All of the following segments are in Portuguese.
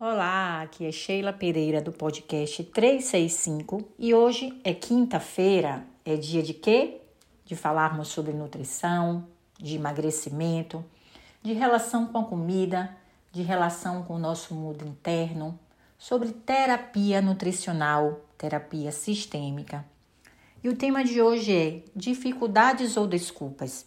Olá, aqui é Sheila Pereira do podcast 365 e hoje é quinta-feira, é dia de quê? De falarmos sobre nutrição, de emagrecimento, de relação com a comida, de relação com o nosso mundo interno, sobre terapia nutricional, terapia sistêmica. E o tema de hoje é dificuldades ou desculpas.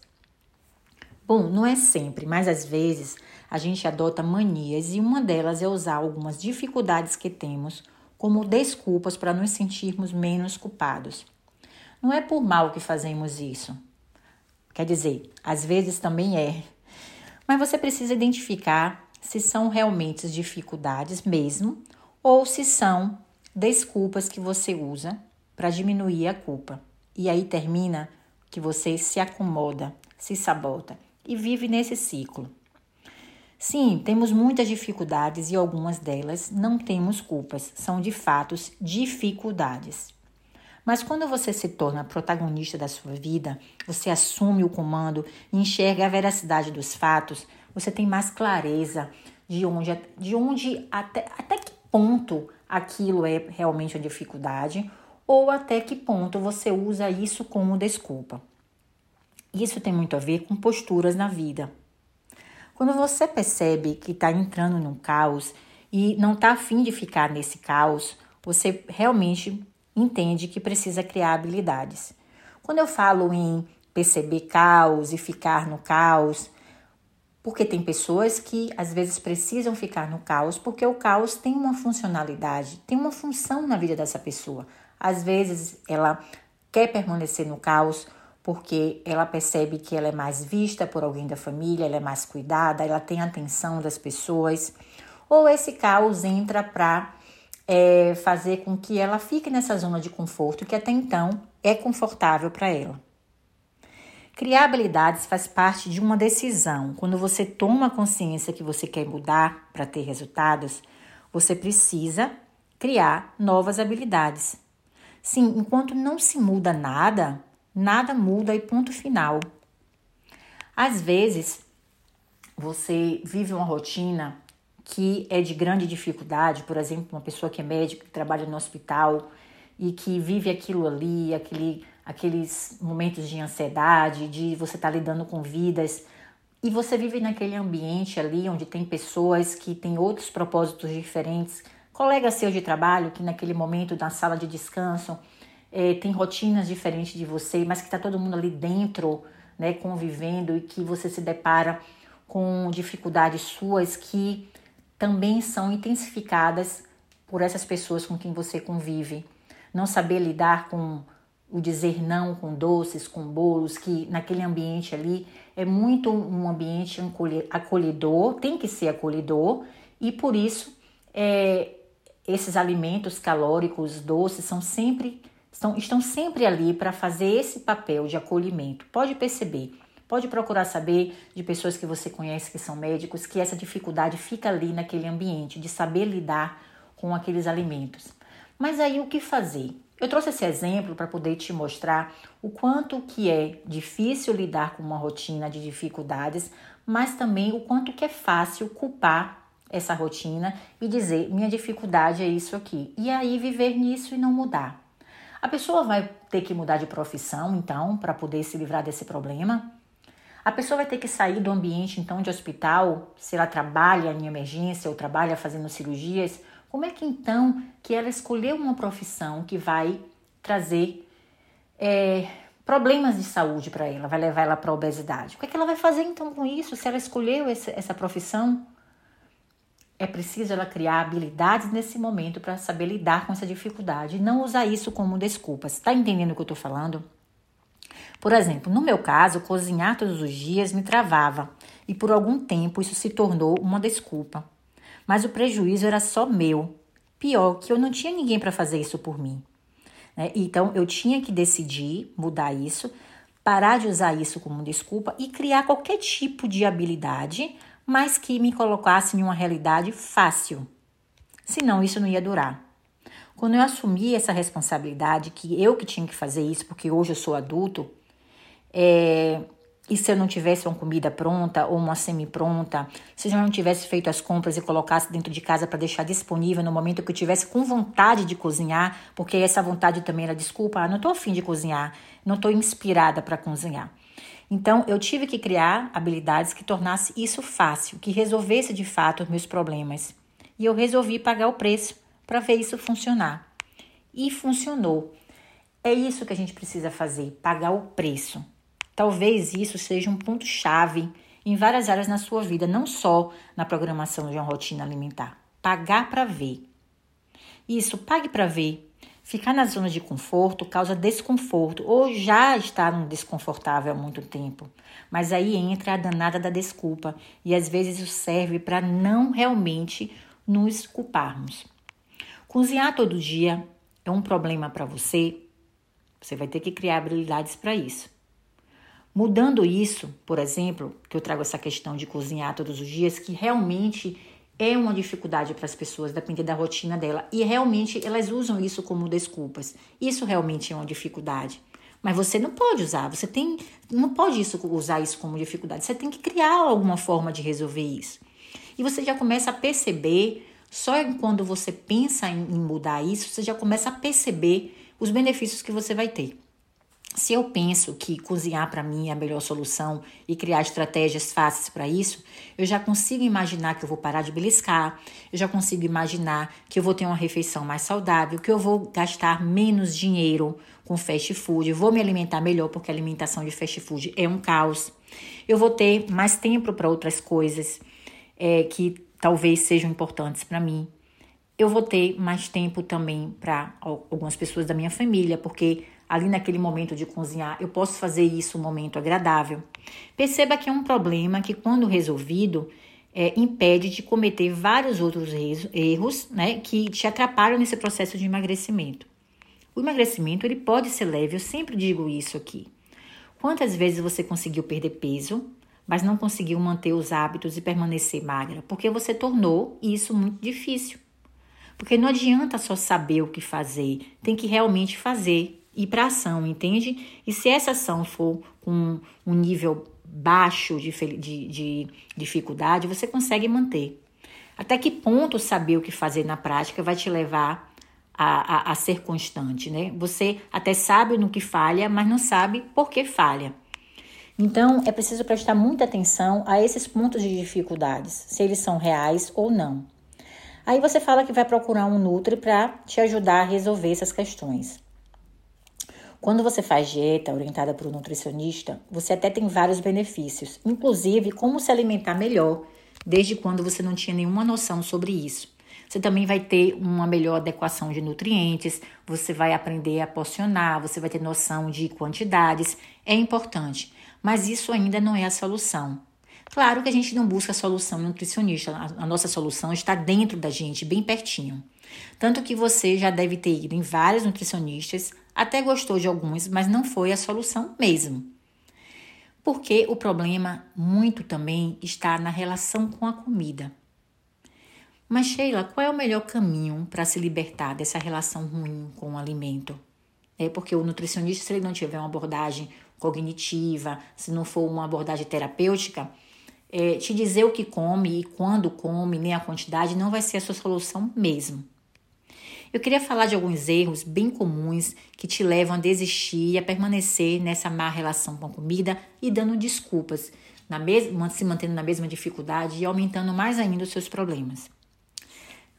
Bom, não é sempre, mas às vezes a gente adota manias e uma delas é usar algumas dificuldades que temos como desculpas para nos sentirmos menos culpados. Não é por mal que fazemos isso. Quer dizer, às vezes também é. Mas você precisa identificar se são realmente dificuldades mesmo ou se são desculpas que você usa para diminuir a culpa. E aí termina que você se acomoda, se sabota e vive nesse ciclo. Sim, temos muitas dificuldades e algumas delas não temos culpas, são de fato dificuldades. Mas quando você se torna protagonista da sua vida, você assume o comando e enxerga a veracidade dos fatos, você tem mais clareza de onde, de onde até, até que ponto aquilo é realmente uma dificuldade ou até que ponto você usa isso como desculpa. Isso tem muito a ver com posturas na vida. Quando você percebe que está entrando num caos e não está afim de ficar nesse caos, você realmente entende que precisa criar habilidades. Quando eu falo em perceber caos e ficar no caos, porque tem pessoas que às vezes precisam ficar no caos porque o caos tem uma funcionalidade, tem uma função na vida dessa pessoa. Às vezes ela quer permanecer no caos porque ela percebe que ela é mais vista por alguém da família, ela é mais cuidada, ela tem atenção das pessoas, ou esse caos entra para é, fazer com que ela fique nessa zona de conforto que até então é confortável para ela. Criar habilidades faz parte de uma decisão. Quando você toma consciência que você quer mudar para ter resultados, você precisa criar novas habilidades. Sim, enquanto não se muda nada, Nada muda e ponto final. Às vezes, você vive uma rotina que é de grande dificuldade, por exemplo, uma pessoa que é médica, que trabalha no hospital e que vive aquilo ali, aquele, aqueles momentos de ansiedade, de você estar tá lidando com vidas, e você vive naquele ambiente ali onde tem pessoas que têm outros propósitos diferentes, colegas seus de trabalho que naquele momento na sala de descanso é, tem rotinas diferentes de você, mas que está todo mundo ali dentro, né, convivendo e que você se depara com dificuldades suas que também são intensificadas por essas pessoas com quem você convive. Não saber lidar com o dizer não com doces, com bolos, que naquele ambiente ali é muito um ambiente acolhedor, tem que ser acolhedor, e por isso é, esses alimentos calóricos doces são sempre estão, estão sempre ali para fazer esse papel de acolhimento. Pode perceber, pode procurar saber de pessoas que você conhece que são médicos que essa dificuldade fica ali naquele ambiente de saber lidar com aqueles alimentos. Mas aí o que fazer? Eu trouxe esse exemplo para poder te mostrar o quanto que é difícil lidar com uma rotina de dificuldades, mas também o quanto que é fácil culpar essa rotina e dizer minha dificuldade é isso aqui. E aí viver nisso e não mudar. A pessoa vai ter que mudar de profissão, então, para poder se livrar desse problema. A pessoa vai ter que sair do ambiente, então, de hospital, se ela trabalha em emergência ou trabalha fazendo cirurgias. Como é que, então, que ela escolheu uma profissão que vai trazer é, problemas de saúde para ela, vai levar ela para a obesidade? O que, é que ela vai fazer, então, com isso, se ela escolheu essa, essa profissão? É preciso ela criar habilidades nesse momento para saber lidar com essa dificuldade e não usar isso como desculpa. Você está entendendo o que eu estou falando? Por exemplo, no meu caso, cozinhar todos os dias me travava e por algum tempo isso se tornou uma desculpa. Mas o prejuízo era só meu. Pior, que eu não tinha ninguém para fazer isso por mim. Né? Então eu tinha que decidir mudar isso, parar de usar isso como desculpa e criar qualquer tipo de habilidade mas que me colocasse em uma realidade fácil. Senão isso não ia durar. Quando eu assumi essa responsabilidade, que eu que tinha que fazer isso, porque hoje eu sou adulto, é, E se eu não tivesse uma comida pronta ou uma semi-pronta, se eu não tivesse feito as compras e colocasse dentro de casa para deixar disponível no momento que eu tivesse com vontade de cozinhar, porque essa vontade também era desculpa, ah, não estou afim de cozinhar, não estou inspirada para cozinhar. Então, eu tive que criar habilidades que tornasse isso fácil, que resolvesse de fato os meus problemas. E eu resolvi pagar o preço para ver isso funcionar. E funcionou. É isso que a gente precisa fazer, pagar o preço. Talvez isso seja um ponto-chave em várias áreas na sua vida, não só na programação de uma rotina alimentar. Pagar para ver. Isso, pague para ver. Ficar na zona de conforto causa desconforto ou já está num desconfortável há muito tempo. Mas aí entra a danada da desculpa e às vezes isso serve para não realmente nos culparmos. Cozinhar todo dia é um problema para você? Você vai ter que criar habilidades para isso. Mudando isso, por exemplo, que eu trago essa questão de cozinhar todos os dias, que realmente é uma dificuldade para as pessoas, depender da rotina dela. E realmente elas usam isso como desculpas. Isso realmente é uma dificuldade. Mas você não pode usar, você tem, não pode isso, usar isso como dificuldade. Você tem que criar alguma forma de resolver isso. E você já começa a perceber, só quando você pensa em mudar isso, você já começa a perceber os benefícios que você vai ter. Se eu penso que cozinhar para mim é a melhor solução e criar estratégias fáceis para isso, eu já consigo imaginar que eu vou parar de beliscar, eu já consigo imaginar que eu vou ter uma refeição mais saudável, que eu vou gastar menos dinheiro com fast food, vou me alimentar melhor porque a alimentação de fast food é um caos. Eu vou ter mais tempo para outras coisas é, que talvez sejam importantes para mim. Eu vou ter mais tempo também para algumas pessoas da minha família, porque ali naquele momento de cozinhar, eu posso fazer isso um momento agradável. Perceba que é um problema que, quando resolvido, é, impede de cometer vários outros erros né, que te atrapalham nesse processo de emagrecimento. O emagrecimento ele pode ser leve, eu sempre digo isso aqui. Quantas vezes você conseguiu perder peso, mas não conseguiu manter os hábitos e permanecer magra? Porque você tornou isso muito difícil. Porque não adianta só saber o que fazer, tem que realmente fazer ir para ação, entende? E se essa ação for com um nível baixo de, de, de dificuldade, você consegue manter. Até que ponto saber o que fazer na prática vai te levar a, a, a, ser constante, né? Você até sabe no que falha, mas não sabe por que falha. Então, é preciso prestar muita atenção a esses pontos de dificuldades, se eles são reais ou não. Aí você fala que vai procurar um Nutri para te ajudar a resolver essas questões. Quando você faz dieta orientada por um nutricionista, você até tem vários benefícios, inclusive como se alimentar melhor, desde quando você não tinha nenhuma noção sobre isso. Você também vai ter uma melhor adequação de nutrientes, você vai aprender a porcionar, você vai ter noção de quantidades, é importante, mas isso ainda não é a solução. Claro que a gente não busca a solução nutricionista, a nossa solução está dentro da gente, bem pertinho. Tanto que você já deve ter ido em vários nutricionistas, até gostou de alguns, mas não foi a solução mesmo. Porque o problema muito também está na relação com a comida. Mas Sheila, qual é o melhor caminho para se libertar dessa relação ruim com o alimento? É porque o nutricionista, se ele não tiver uma abordagem cognitiva, se não for uma abordagem terapêutica, é, te dizer o que come e quando come, nem a quantidade, não vai ser a sua solução mesmo. Eu queria falar de alguns erros bem comuns que te levam a desistir e a permanecer nessa má relação com a comida e dando desculpas, na mesma, se mantendo na mesma dificuldade e aumentando mais ainda os seus problemas.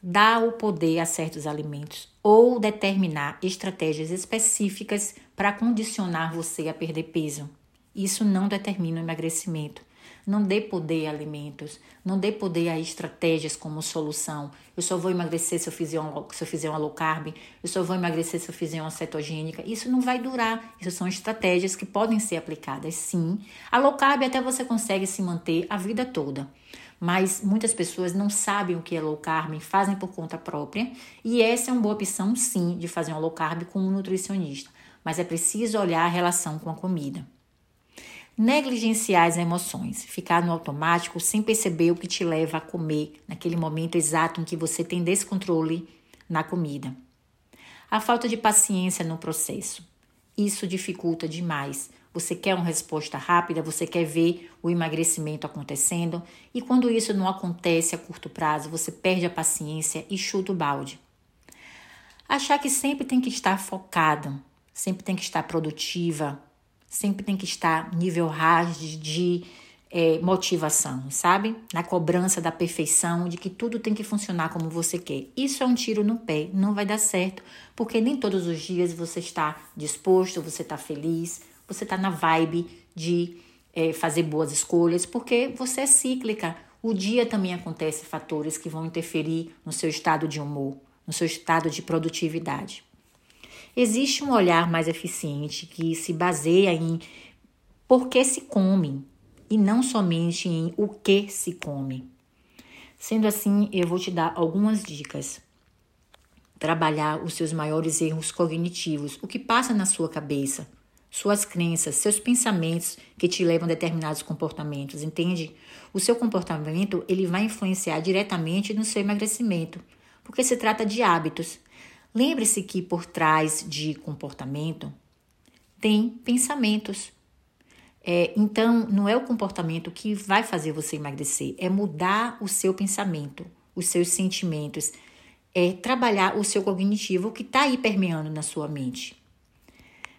Dá o poder a certos alimentos ou determinar estratégias específicas para condicionar você a perder peso. Isso não determina o emagrecimento. Não dê poder a alimentos, não dê poder a estratégias como solução. Eu só vou emagrecer se eu fizer uma, se eu fizer uma low carb, eu só vou emagrecer se eu fizer uma cetogênica. Isso não vai durar. Isso são estratégias que podem ser aplicadas, sim. A low carb até você consegue se manter a vida toda. Mas muitas pessoas não sabem o que é low carb, fazem por conta própria, e essa é uma boa opção, sim, de fazer uma low carb com um nutricionista. Mas é preciso olhar a relação com a comida. Negligenciar as emoções, ficar no automático sem perceber o que te leva a comer naquele momento exato em que você tem descontrole na comida. A falta de paciência no processo. isso dificulta demais. Você quer uma resposta rápida, você quer ver o emagrecimento acontecendo, e quando isso não acontece a curto prazo, você perde a paciência e chuta o balde. Achar que sempre tem que estar focada, sempre tem que estar produtiva, sempre tem que estar nível hard de é, motivação, sabe? Na cobrança da perfeição, de que tudo tem que funcionar como você quer. Isso é um tiro no pé, não vai dar certo, porque nem todos os dias você está disposto, você está feliz, você está na vibe de é, fazer boas escolhas, porque você é cíclica. O dia também acontece fatores que vão interferir no seu estado de humor, no seu estado de produtividade. Existe um olhar mais eficiente que se baseia em por que se come, e não somente em o que se come. Sendo assim, eu vou te dar algumas dicas. Trabalhar os seus maiores erros cognitivos, o que passa na sua cabeça, suas crenças, seus pensamentos que te levam a determinados comportamentos, entende? O seu comportamento, ele vai influenciar diretamente no seu emagrecimento, porque se trata de hábitos. Lembre-se que por trás de comportamento tem pensamentos. É, então, não é o comportamento que vai fazer você emagrecer, é mudar o seu pensamento, os seus sentimentos, é trabalhar o seu cognitivo que está aí permeando na sua mente.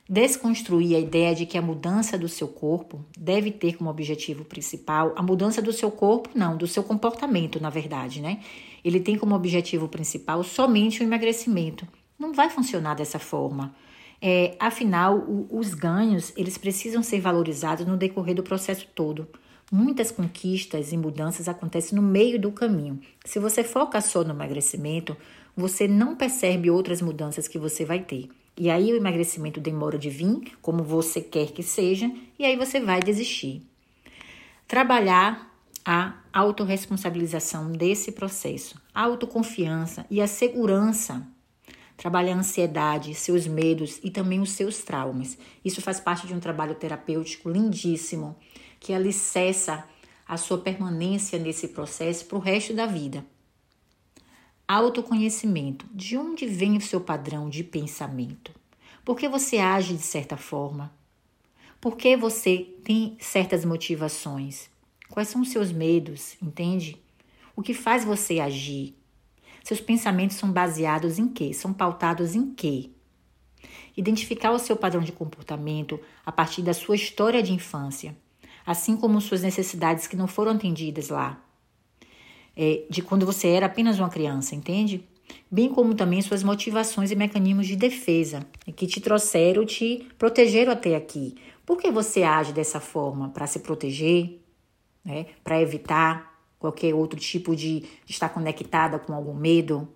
Desconstruir a ideia de que a mudança do seu corpo deve ter como objetivo principal a mudança do seu corpo, não, do seu comportamento, na verdade, né? Ele tem como objetivo principal somente o emagrecimento. Não vai funcionar dessa forma. É, afinal, o, os ganhos eles precisam ser valorizados no decorrer do processo todo. Muitas conquistas e mudanças acontecem no meio do caminho. Se você foca só no emagrecimento, você não percebe outras mudanças que você vai ter. E aí o emagrecimento demora de vir, como você quer que seja, e aí você vai desistir. Trabalhar a autorresponsabilização desse processo, a autoconfiança e a segurança Trabalha a ansiedade, seus medos e também os seus traumas. Isso faz parte de um trabalho terapêutico lindíssimo que alicerça a sua permanência nesse processo para o resto da vida. Autoconhecimento. De onde vem o seu padrão de pensamento? Por que você age de certa forma? Por que você tem certas motivações? Quais são os seus medos, entende? O que faz você agir? Seus pensamentos são baseados em quê? São pautados em quê? Identificar o seu padrão de comportamento a partir da sua história de infância, assim como suas necessidades que não foram atendidas lá, é, de quando você era apenas uma criança, entende? Bem como também suas motivações e mecanismos de defesa que te trouxeram, te protegeram até aqui. Por que você age dessa forma? Para se proteger? Né? Para evitar qualquer outro tipo de estar conectada com algum medo.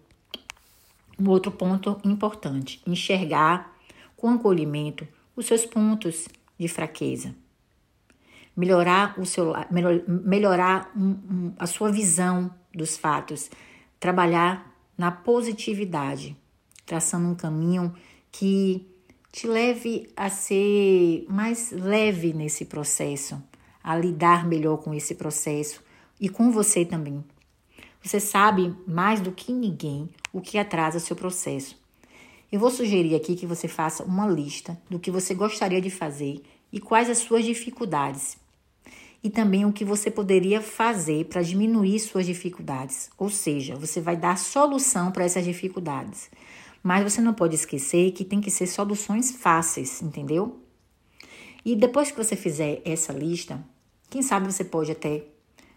Um outro ponto importante: enxergar com acolhimento os seus pontos de fraqueza. Melhorar, o seu, melhorar um, um, a sua visão dos fatos. Trabalhar na positividade, traçando um caminho que te leve a ser mais leve nesse processo, a lidar melhor com esse processo, e com você também. Você sabe mais do que ninguém o que atrasa seu processo. Eu vou sugerir aqui que você faça uma lista do que você gostaria de fazer e quais as suas dificuldades. E também o que você poderia fazer para diminuir suas dificuldades. Ou seja, você vai dar solução para essas dificuldades. Mas você não pode esquecer que tem que ser soluções fáceis, entendeu? E depois que você fizer essa lista, quem sabe você pode até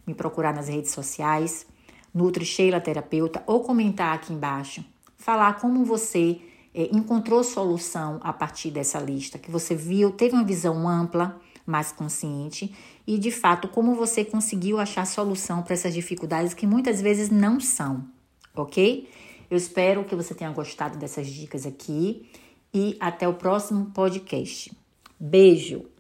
me procurar nas redes sociais, Nutri Sheila Terapeuta, ou comentar aqui embaixo. Falar como você é, encontrou solução a partir dessa lista, que você viu, teve uma visão ampla, mais consciente, e de fato como você conseguiu achar solução para essas dificuldades que muitas vezes não são, ok? Eu espero que você tenha gostado dessas dicas aqui e até o próximo podcast. Beijo!